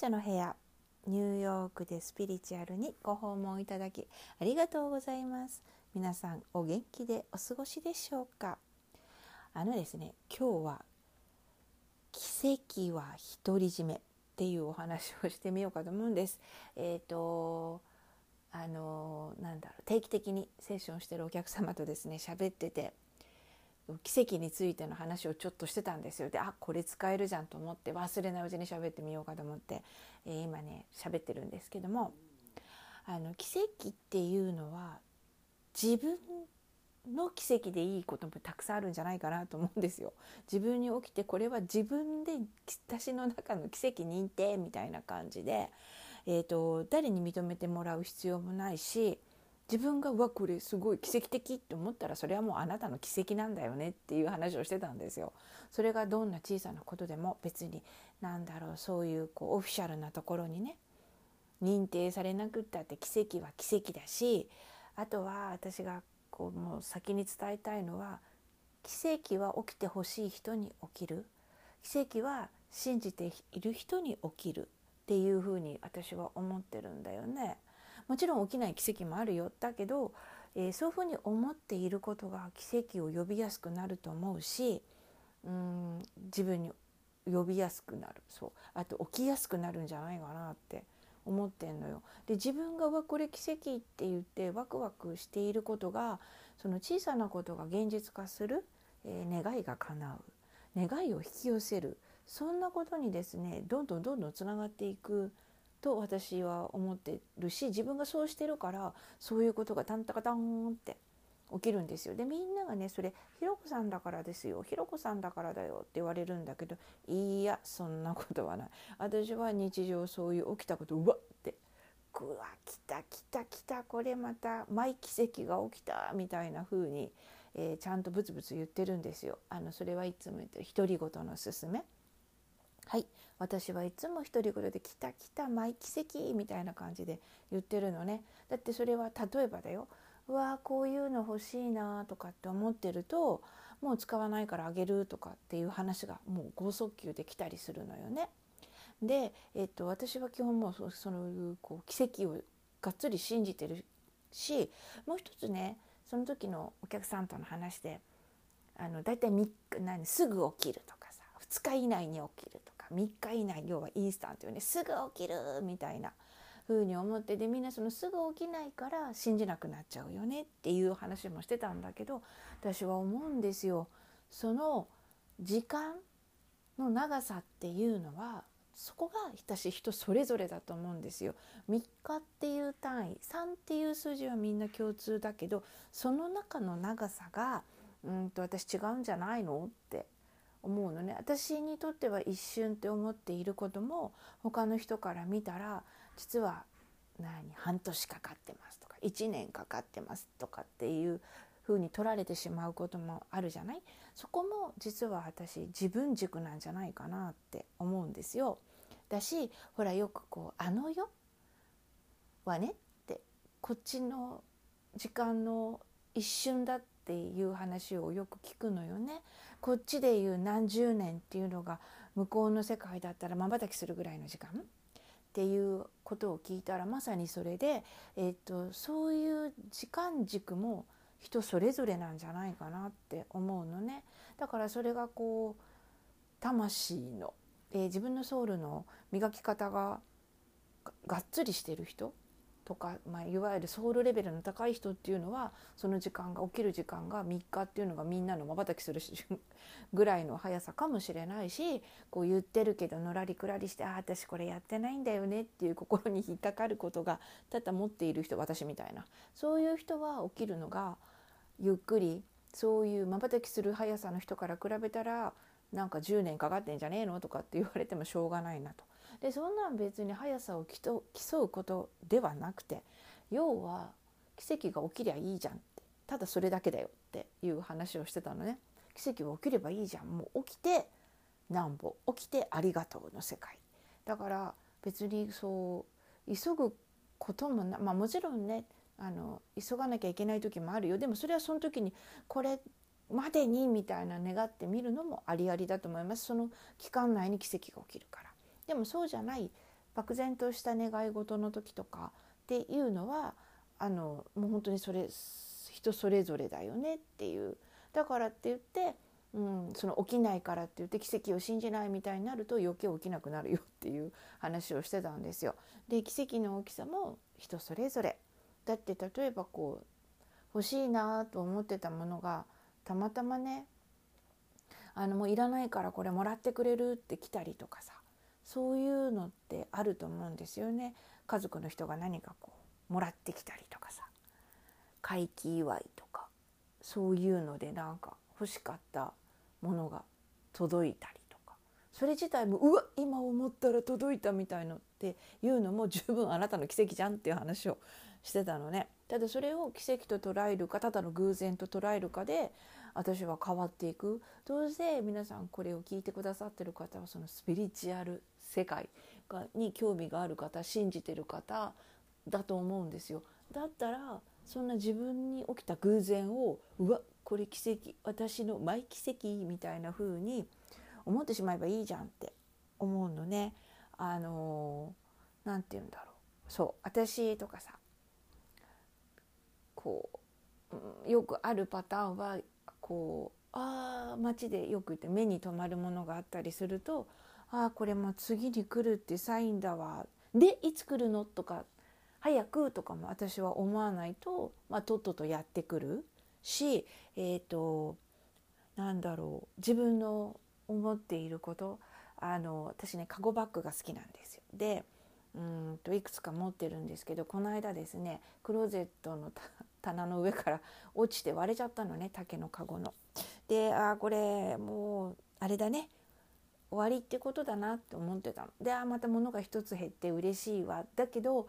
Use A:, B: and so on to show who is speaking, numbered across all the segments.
A: 女の部屋ニューヨークでスピリチュアルにご訪問いただきありがとうございます。皆さんお元気でお過ごしでしょうか？あのですね今日は奇跡は独り占めっていうお話をしてみようかと思うんです。えっ、ー、とあのなんだろう定期的にセッションしてるお客様とですね喋ってて奇跡についての話をちょっとしてたんですよであこれ使えるじゃんと思って忘れないうちに喋ってみようかと思って、えー、今ね喋ってるんですけどもあの奇跡っていうのは自分の奇跡でいいこともたくさんあるんじゃないかなと思うんですよ。自分に起きてこれは自分で私の中の奇跡認定みたいな感じで、えーと誰に認めてもらう必要もないし自分がわこれすごい奇跡的って思ったらそれはもうあなたの奇跡なんだよねっていう話をしてたんですよ。それがどんな小さなことでも別に何だろうそういうこうオフィシャルなところにね認定されなくったって奇跡は奇跡だしあとは私がこうもう先に伝えたいのは奇跡は起きてほしい人に起きる奇跡は信じている人に起きるっていうふうに私は思ってるんだよね。もちろん起きない奇跡もあるよ。だけど、えー、そういうふうに思っていることが奇跡を呼びやすくなると思うしうん自分に呼びやすくなる。そう。あと起きやすくなるんじゃないかなって思ってんのよ。で自分が「わこれ奇跡」って言ってワクワクしていることがその小さなことが現実化する、えー、願いが叶う。願いを引き寄せる。そんなことにですねどんどんどんどんつながっていく。と私は思ってるし自分がそうしてるからそういうことがタンタカタンって起きるんですよ。でみんながねそれ「ひろこさんだからですよひろこさんだからだよ」って言われるんだけどいやそんなことはない私は日常そういう起きたことうわって「うわ来た来た来たこれまたマイ奇跡が起きた」みたいな風に、えー、ちゃんとブツブツ言ってるんですよ。あのそれはいつも言ってる独り言のすすめ。はい私はいつも独り言で「来た来たマイ奇跡」みたいな感じで言ってるのね。だってそれは例えばだよ。うわこういうの欲しいなとかって思ってるともう使わないからあげるとかっていう話がもう剛速球できたりするのよね。で、えっと、私は基本もうそのこう奇跡をがっつり信じてるしもう一つねその時のお客さんとの話であのだいたい3日何すぐ起きるとかさ2日以内に起きるとか。3日以内要はインスタントよねすぐ起きるみたいな風に思ってでみんなそのすぐ起きないから信じなくなっちゃうよねっていう話もしてたんだけど私は思うんですよ。その時間の長さっていうのはそこが私人それぞれだと思うんですよ。3日っていう単位3っていう数字はみんな共通だけどその中の長さがうんと私違うんじゃないのって思うのね私にとっては一瞬って思っていることも他の人から見たら実は何半年かかってますとか1年かかってますとかっていう風に取られてしまうこともあるじゃない？そこも実は私自分軸なんじゃないかなって思うんですよ。だしほらよくこう「あの世はね」ってこっちの時間の一瞬だってていう話をよく聞くのよね。こっちでいう何十年っていうのが向こうの世界だったらまばたきするぐらいの時間っていうことを聞いたらまさにそれで、えーと、そういう時間軸も人それぞれなんじゃないかなって思うのね。だからそれがこう魂の、えー、自分のソウルの磨き方ががっつりしてる人とか、まあ、いわゆるソウルレベルの高い人っていうのはその時間が起きる時間が3日っていうのがみんなのまばたきする ぐらいの速さかもしれないしこう言ってるけどのらりくらりして「ああ私これやってないんだよね」っていう心に引っかかることがただ持っている人私みたいなそういう人は起きるのがゆっくりそういうまばたきする速さの人から比べたらなんか10年かかってんじゃねえのとかって言われてもしょうがないなと。でそんなん別に速さを競うことではなくて要は奇跡が起きりゃいいじゃんって。ただそれだけだよっていう話をしてたのね。奇跡が起きればいいじゃん。もう起きてなんぼ。起きてありがとうの世界。だから別にそう急ぐこともなまあもちろんねあの急がなきゃいけない時もあるよ。でもそれはその時にこれまでにみたいな願ってみるのもありありだと思います。その期間内に奇跡が起きるから。でもそうじゃない漠然とした願い事の時とかっていうのはあのもう本当にそれ人それぞれだよねっていうだからって言って、うん、その起きないからって言って奇跡を信じないみたいになると余計起きなくなるよっていう話をしてたんですよ。で奇跡の大きさも人それぞれだって例えばこう欲しいなと思ってたものがたまたまねあのもういらないからこれもらってくれるって来たりとかさそういうのってあると思うんですよね。家族の人が何かこうもらってきたりとかさ回帰祝いとかそういうのでなんか欲しかったものが届いたりとかそれ自体もうわ今思ったら届いたみたいのっていうのも十分あなたの奇跡じゃんっていう話をしてたのね。ただそれを奇跡と捉えるかただの偶然と捉えるかで私は変わっていくどうせ皆さんこれを聞いてくださってる方はそのスピリチュアル世界がに興味がある方信じてる方だと思うんですよ。だったらそんな自分に起きた偶然をうわこれ奇跡私のマイ奇跡みたいな風に思ってしまえばいいじゃんって思うのね。あの何て言うんだろうそう私とかさこうよくあるパターンはこうああ街でよく言って目に留まるものがあったりするとああこれも次に来るってサインだわでいつ来るの？とか早くとかも私は思わないと、まあ、とっととやってくるしえっ、ー、となんだろう自分の思っていることあの私ねカゴバッグが好きなんですよ。でうんといくつか持ってるんですけどこの間ですねクローゼットの棚の上から 落ちて割れちゃったのね竹のカゴの。であこれもうあれだね終わりってことだなって思ってたの。であまた物が一つ減って嬉しいわだけど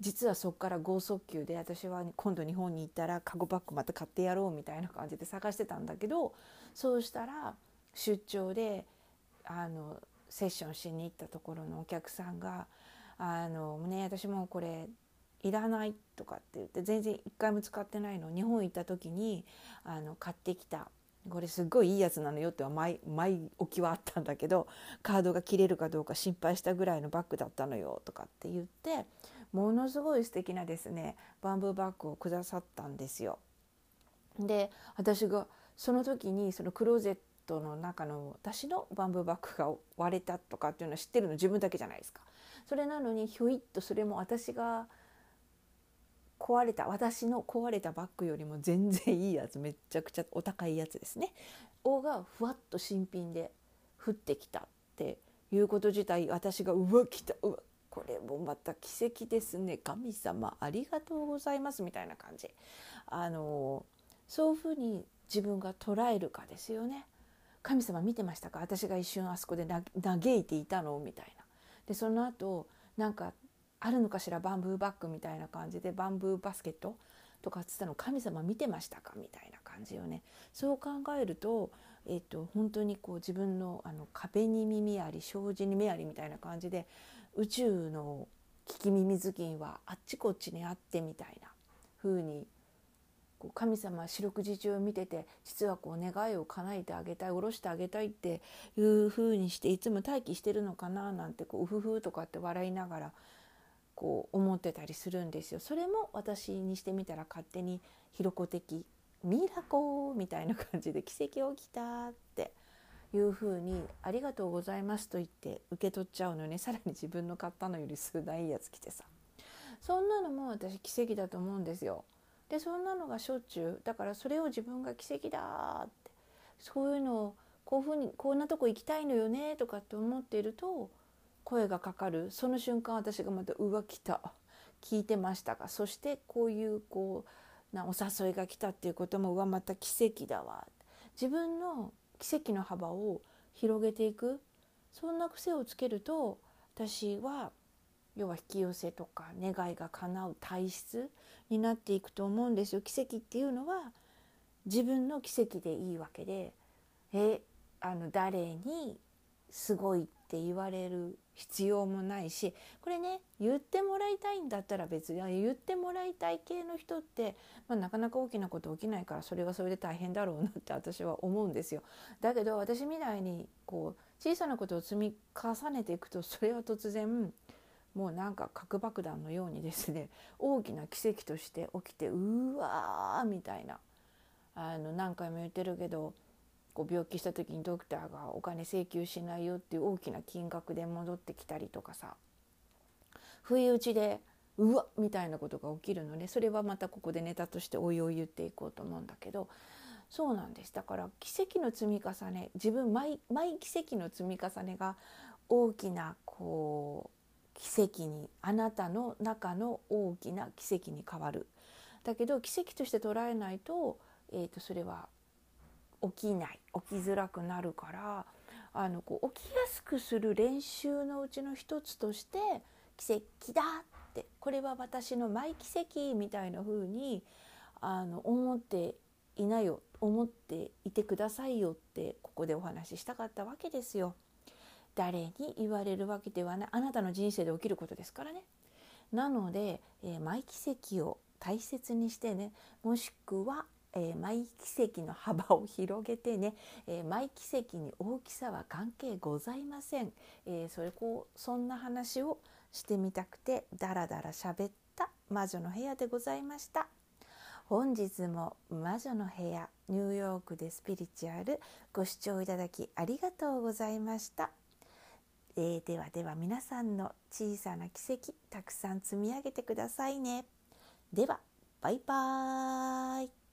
A: 実はそこから剛速球で私は今度日本に行ったらカゴバッグまた買ってやろうみたいな感じで探してたんだけどそうしたら出張であのセッションしに行ったところのお客さんが「あのね私もこれいらない」とかって言って全然一回も使ってないの日本行った時にあの買ってきたこれすっごいいいやつなのよっては前前置きはあったんだけどカードが切れるかどうか心配したぐらいのバッグだったのよとかって言ってものすごい素敵なですねバンブーバッグをくださったんですよ。で私がその時にそのクローゼットの中の私のバンブーバッグが割れたとかっていうのは知ってるの自分だけじゃないですか。それなのにひょいっとそれも私が壊れた私の壊れたバッグよりも全然いいやつめちゃくちゃお高いやつですね。おがふわっと新品で降ってきたっていうこと自体私がうわ来たうわこれもまた奇跡ですね。神様ありがとうございますみたいな感じ。あのそういうふうに自分が捉えるかですよね。神様見てましたか？私が一瞬あそこで嘆いていたの？みたいな。でその後なんかあるのかしらバンブーバッグみたいな感じでバンブーバスケットとかっつったの神様見てましたかみたいな感じよね。そう考えると,、えっと本当にこう自分のあの壁に耳あり障子に目ありみたいな感じで宇宙の聞き耳頭巾はあっちこっちにあってみたいな風に神様四六時中見てて実はこう願いを叶えてあげたい下ろしてあげたいっていう風にしていつも待機してるのかななんてこううふふとかって笑いながらこう思ってたりするんですよ。それも私にしてみたら勝手にひろこ的ミラコみたいな感じで奇跡起きたっていうふうに「ありがとうございます」と言って受け取っちゃうのね さらに自分の買ったのより数段いいやつ来てさそんなのも私奇跡だと思うんですよ。でそんなのがしょっちゅうだからそれを自分が奇跡だってそういうのをこういうふうにこんなとこ行きたいのよねとかって思っていると声がかかる。その瞬間私がまた「うわ来た。聞いてましたか」そしてこういうこうなお誘いが来たっていうこともうわまた奇跡だわ。自分の奇跡の幅を広げていく。そんな癖をつけると私は要は引き寄せとか願いが叶う体質になっていくと思うんですよ。奇跡っていうのは自分の奇跡でいいわけで。えあの誰にすごいって言われる必要もないしこれね言ってもらいたいんだったら別に言ってもらいたい系の人って、まあ、なかなか大きなこと起きないからそれはそれで大変だろうなって 私は思うんですよ。だけど私みたいにこう小さなことを積み重ねていくとそれは突然もうなんか核爆弾のようにですね大きな奇跡として起きてうわーみたいなあの何回も言ってるけどこう病気した時にドクターがお金請求しないよっていう大きな金額で戻ってきたりとかさ不意打ちでうわみたいなことが起きるのでそれはまたここでネタとしておいおい言っていこうと思うんだけどそうなんですだから奇跡の積み重ね自分毎毎奇跡の積み重ねが大きなこう奇跡にあなたの中の大きな奇跡に変わる。だけど奇跡として捉えないと,、えー、とそれは起きない起きづらくなるからあのこう起きやすくする練習のうちの一つとして奇跡だってこれは私のマイ奇跡みたいな風にあに思っていないよ思っていてくださいよってここでお話ししたかったわけですよ。誰に言われるわけではないあなたの人生で起きることですからね。なので、えー、マイ奇跡を大切にしてねもしくはえー、毎奇跡の幅を広げてね、えー、毎奇跡に大きさは関係ございません、えー、それこうそんな話をしてみたくてダラダラ喋った魔女の部屋でございました。本日も魔女の部屋ニューヨークでスピリチュアルご視聴いただきありがとうございました、えー、ではでは皆さんの小さな奇跡たくさん積み上げてくださいね。ではバイバーイ。